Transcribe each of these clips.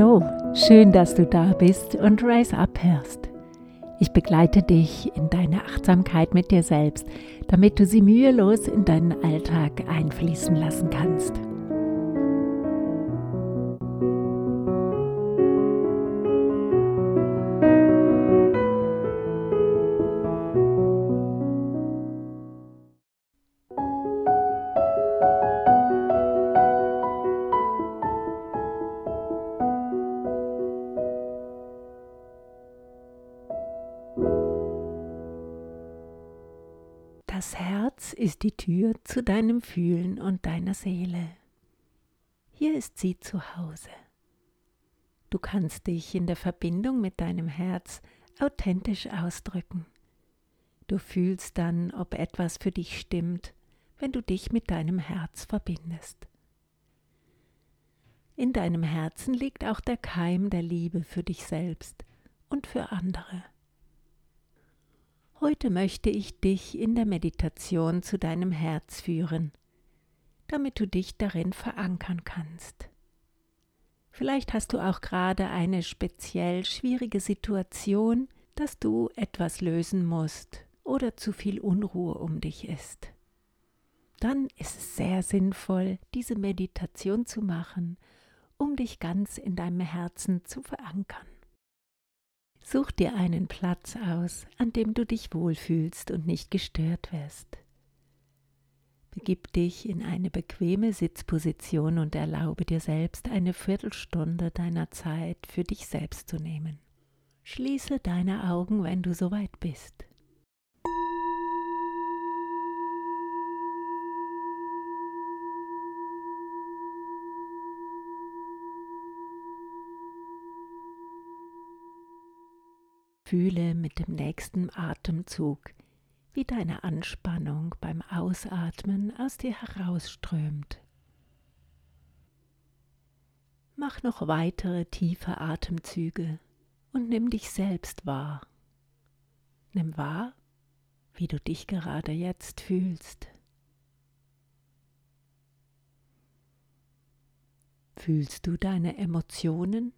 Hallo, schön, dass du da bist und Rise Up hörst. Ich begleite dich in deine Achtsamkeit mit dir selbst, damit du sie mühelos in deinen Alltag einfließen lassen kannst. Ist die Tür zu deinem Fühlen und deiner Seele. Hier ist sie zu Hause. Du kannst dich in der Verbindung mit deinem Herz authentisch ausdrücken. Du fühlst dann, ob etwas für dich stimmt, wenn du dich mit deinem Herz verbindest. In deinem Herzen liegt auch der Keim der Liebe für dich selbst und für andere. Heute möchte ich dich in der Meditation zu deinem Herz führen, damit du dich darin verankern kannst. Vielleicht hast du auch gerade eine speziell schwierige Situation, dass du etwas lösen musst oder zu viel Unruhe um dich ist. Dann ist es sehr sinnvoll, diese Meditation zu machen, um dich ganz in deinem Herzen zu verankern. Such dir einen Platz aus, an dem du dich wohlfühlst und nicht gestört wirst. Begib dich in eine bequeme Sitzposition und erlaube dir selbst eine Viertelstunde deiner Zeit für dich selbst zu nehmen. Schließe deine Augen, wenn du soweit bist. Fühle mit dem nächsten Atemzug, wie deine Anspannung beim Ausatmen aus dir herausströmt. Mach noch weitere tiefe Atemzüge und nimm dich selbst wahr. Nimm wahr, wie du dich gerade jetzt fühlst. Fühlst du deine Emotionen?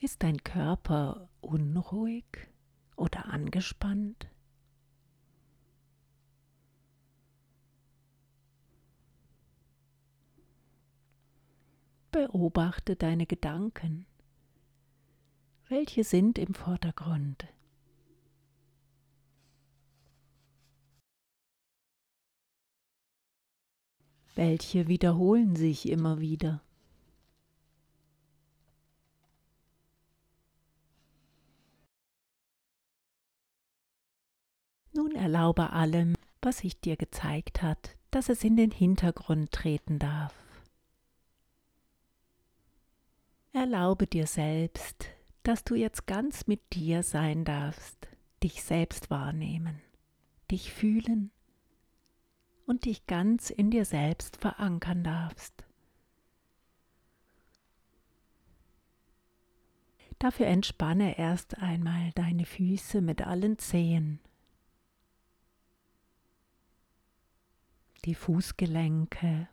Ist dein Körper unruhig oder angespannt? Beobachte deine Gedanken. Welche sind im Vordergrund? Welche wiederholen sich immer wieder? Nun erlaube allem, was sich dir gezeigt hat, dass es in den Hintergrund treten darf. Erlaube dir selbst, dass du jetzt ganz mit dir sein darfst, dich selbst wahrnehmen, dich fühlen und dich ganz in dir selbst verankern darfst. Dafür entspanne erst einmal deine Füße mit allen Zehen die Fußgelenke,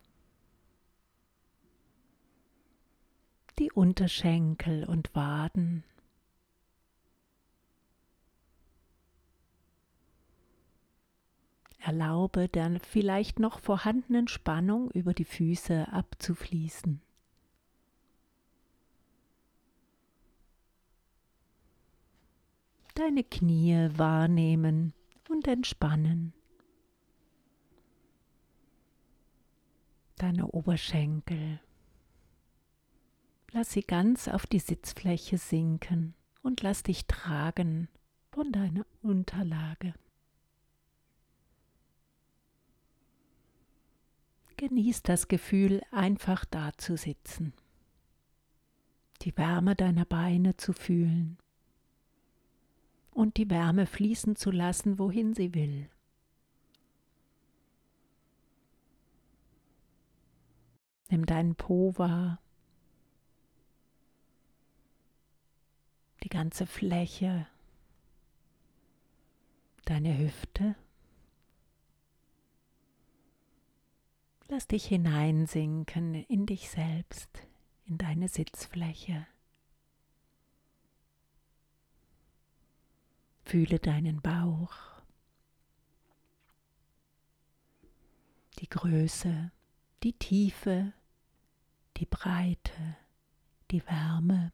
die Unterschenkel und Waden. Erlaube der vielleicht noch vorhandenen Spannung über die Füße abzufließen. Deine Knie wahrnehmen und entspannen. Deine Oberschenkel. Lass sie ganz auf die Sitzfläche sinken und lass dich tragen von deiner Unterlage. Genieß das Gefühl, einfach da zu sitzen, die Wärme deiner Beine zu fühlen und die Wärme fließen zu lassen, wohin sie will. Nimm deinen Po wahr, die ganze Fläche, deine Hüfte, Lass dich hineinsinken in dich selbst, in deine Sitzfläche. Fühle deinen Bauch, die Größe, die Tiefe, die Breite, die Wärme.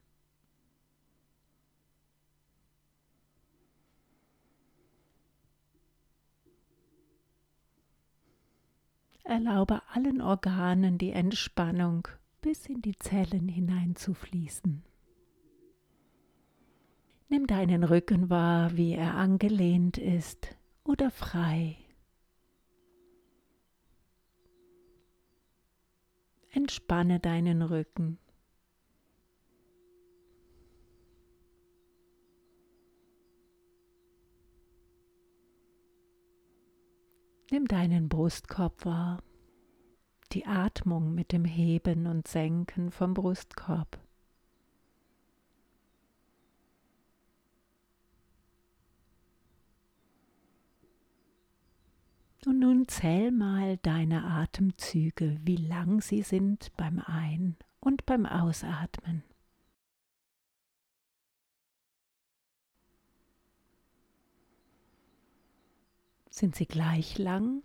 Erlaube allen Organen die Entspannung bis in die Zellen hineinzufließen. Nimm deinen Rücken wahr, wie er angelehnt ist oder frei. Entspanne deinen Rücken. Nimm deinen Brustkorb wahr, die Atmung mit dem Heben und Senken vom Brustkorb. Und nun zähl mal deine Atemzüge, wie lang sie sind beim Ein- und beim Ausatmen. Sind sie gleich lang?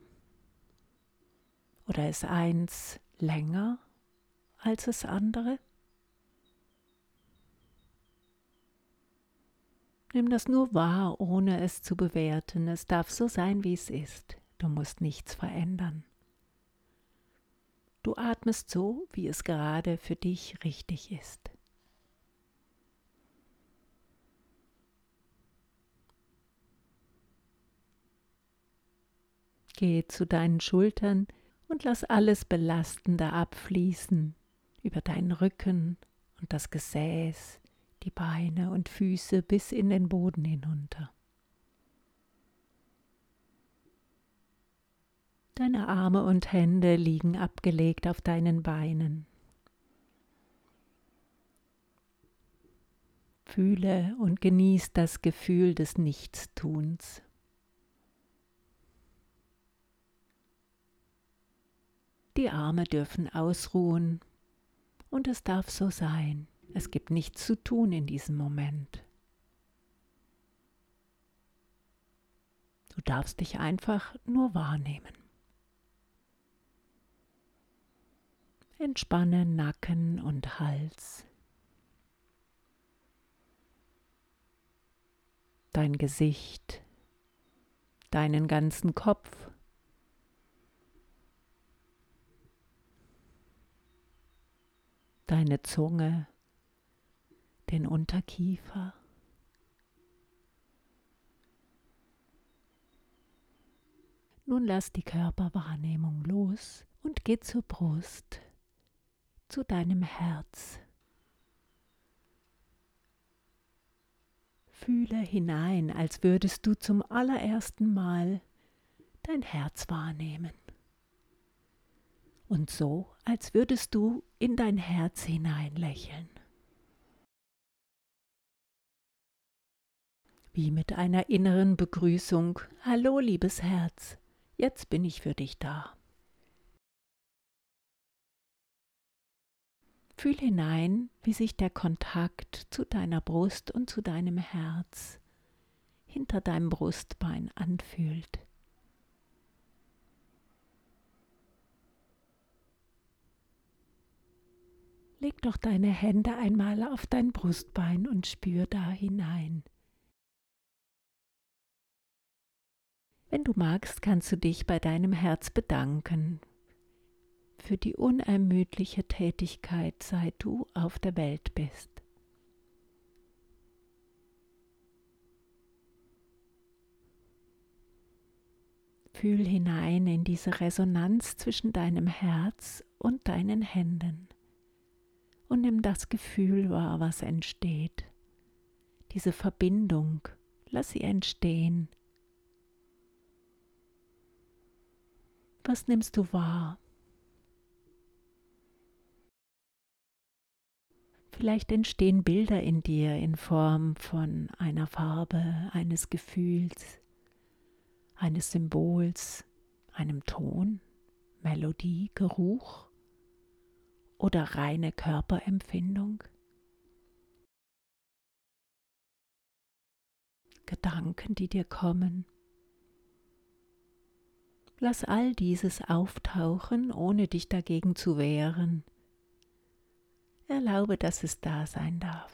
Oder ist eins länger als das andere? Nimm das nur wahr, ohne es zu bewerten. Es darf so sein, wie es ist. Du musst nichts verändern. Du atmest so, wie es gerade für dich richtig ist. Geh zu deinen Schultern und lass alles Belastende abfließen über deinen Rücken und das Gesäß, die Beine und Füße bis in den Boden hinunter. Deine Arme und Hände liegen abgelegt auf deinen Beinen. Fühle und genieß das Gefühl des Nichtstuns. Die Arme dürfen ausruhen und es darf so sein. Es gibt nichts zu tun in diesem Moment. Du darfst dich einfach nur wahrnehmen. Entspanne Nacken und Hals. Dein Gesicht, deinen ganzen Kopf. Deine Zunge, den Unterkiefer. Nun lass die Körperwahrnehmung los und geh zur Brust zu deinem Herz. Fühle hinein, als würdest du zum allerersten Mal dein Herz wahrnehmen. Und so, als würdest du in dein Herz hinein lächeln. Wie mit einer inneren Begrüßung, Hallo liebes Herz, jetzt bin ich für dich da. Fühl hinein, wie sich der Kontakt zu deiner Brust und zu deinem Herz hinter deinem Brustbein anfühlt. Leg doch deine Hände einmal auf dein Brustbein und spür da hinein. Wenn du magst, kannst du dich bei deinem Herz bedanken für die unermüdliche Tätigkeit, seit du auf der Welt bist. Fühl hinein in diese Resonanz zwischen deinem Herz und deinen Händen und nimm das Gefühl wahr, was entsteht. Diese Verbindung, lass sie entstehen. Was nimmst du wahr? Vielleicht entstehen Bilder in dir in Form von einer Farbe, eines Gefühls, eines Symbols, einem Ton, Melodie, Geruch oder reine Körperempfindung? Gedanken, die dir kommen. Lass all dieses auftauchen, ohne dich dagegen zu wehren. Erlaube, dass es da sein darf.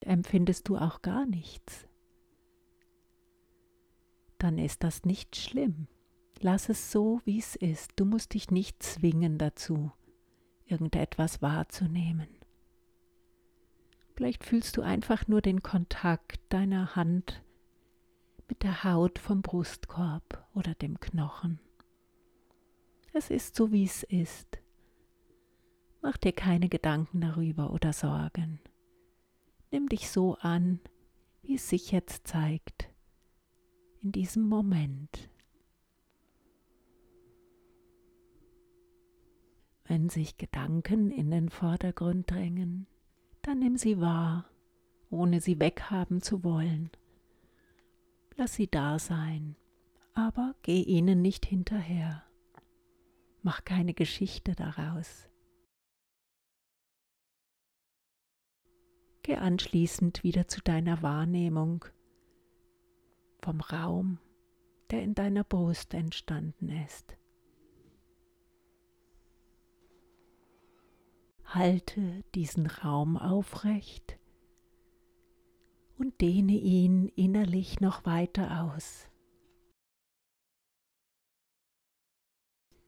Empfindest du auch gar nichts? Dann ist das nicht schlimm. Lass es so, wie es ist. Du musst dich nicht zwingen dazu, irgendetwas wahrzunehmen. Vielleicht fühlst du einfach nur den Kontakt deiner Hand mit der Haut vom Brustkorb oder dem Knochen. Es ist so, wie es ist. Mach dir keine Gedanken darüber oder Sorgen. Nimm dich so an, wie es sich jetzt zeigt, in diesem Moment. Wenn sich Gedanken in den Vordergrund drängen, dann nimm sie wahr, ohne sie weghaben zu wollen. Lass sie da sein, aber geh ihnen nicht hinterher. Mach keine Geschichte daraus. Geh anschließend wieder zu deiner Wahrnehmung vom Raum, der in deiner Brust entstanden ist. Halte diesen Raum aufrecht und dehne ihn innerlich noch weiter aus,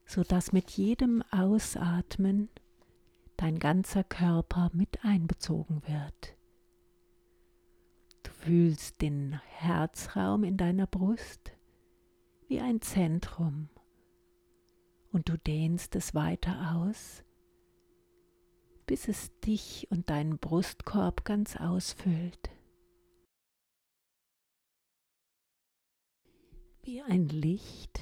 sodass mit jedem Ausatmen dein ganzer Körper mit einbezogen wird. Du fühlst den Herzraum in deiner Brust wie ein Zentrum und du dehnst es weiter aus bis es dich und deinen Brustkorb ganz ausfüllt. Wie ein Licht,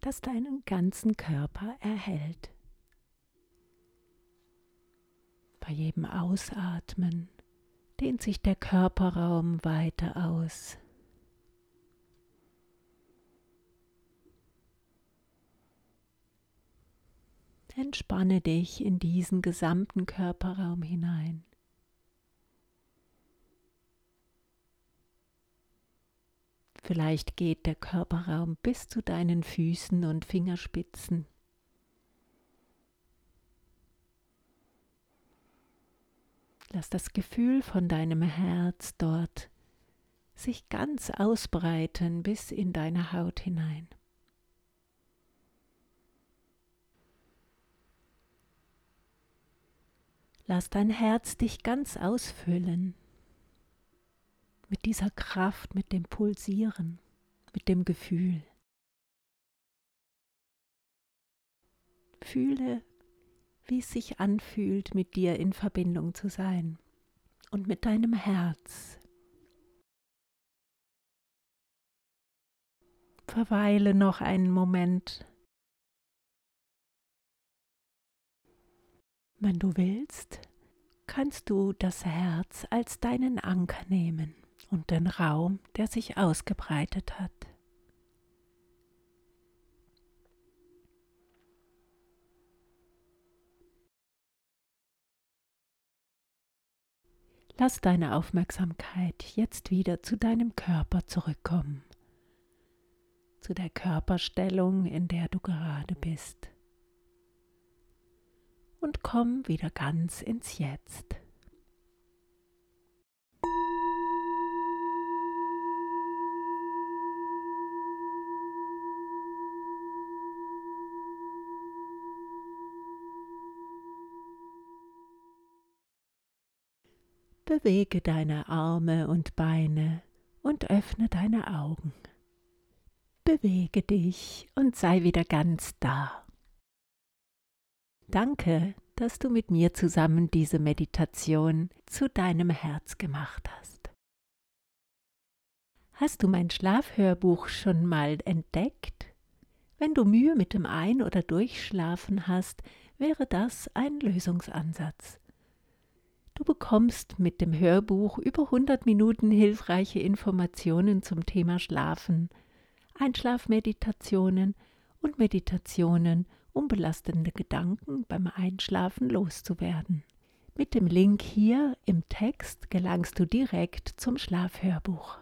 das deinen ganzen Körper erhält. Bei jedem Ausatmen dehnt sich der Körperraum weiter aus. Entspanne dich in diesen gesamten Körperraum hinein. Vielleicht geht der Körperraum bis zu deinen Füßen und Fingerspitzen. Lass das Gefühl von deinem Herz dort sich ganz ausbreiten bis in deine Haut hinein. Lass dein Herz dich ganz ausfüllen mit dieser Kraft, mit dem Pulsieren, mit dem Gefühl. Fühle, wie es sich anfühlt, mit dir in Verbindung zu sein und mit deinem Herz. Verweile noch einen Moment Wenn du willst, kannst du das Herz als deinen Anker nehmen und den Raum, der sich ausgebreitet hat. Lass deine Aufmerksamkeit jetzt wieder zu deinem Körper zurückkommen, zu der Körperstellung, in der du gerade bist und komm wieder ganz ins Jetzt. Bewege deine Arme und Beine und öffne deine Augen. Bewege dich und sei wieder ganz da. Danke, dass du mit mir zusammen diese Meditation zu deinem Herz gemacht hast. Hast du mein Schlafhörbuch schon mal entdeckt? Wenn du Mühe mit dem Ein- oder Durchschlafen hast, wäre das ein Lösungsansatz. Du bekommst mit dem Hörbuch über 100 Minuten hilfreiche Informationen zum Thema Schlafen, Einschlafmeditationen und Meditationen, um belastende Gedanken beim Einschlafen loszuwerden. Mit dem Link hier im Text gelangst du direkt zum Schlafhörbuch.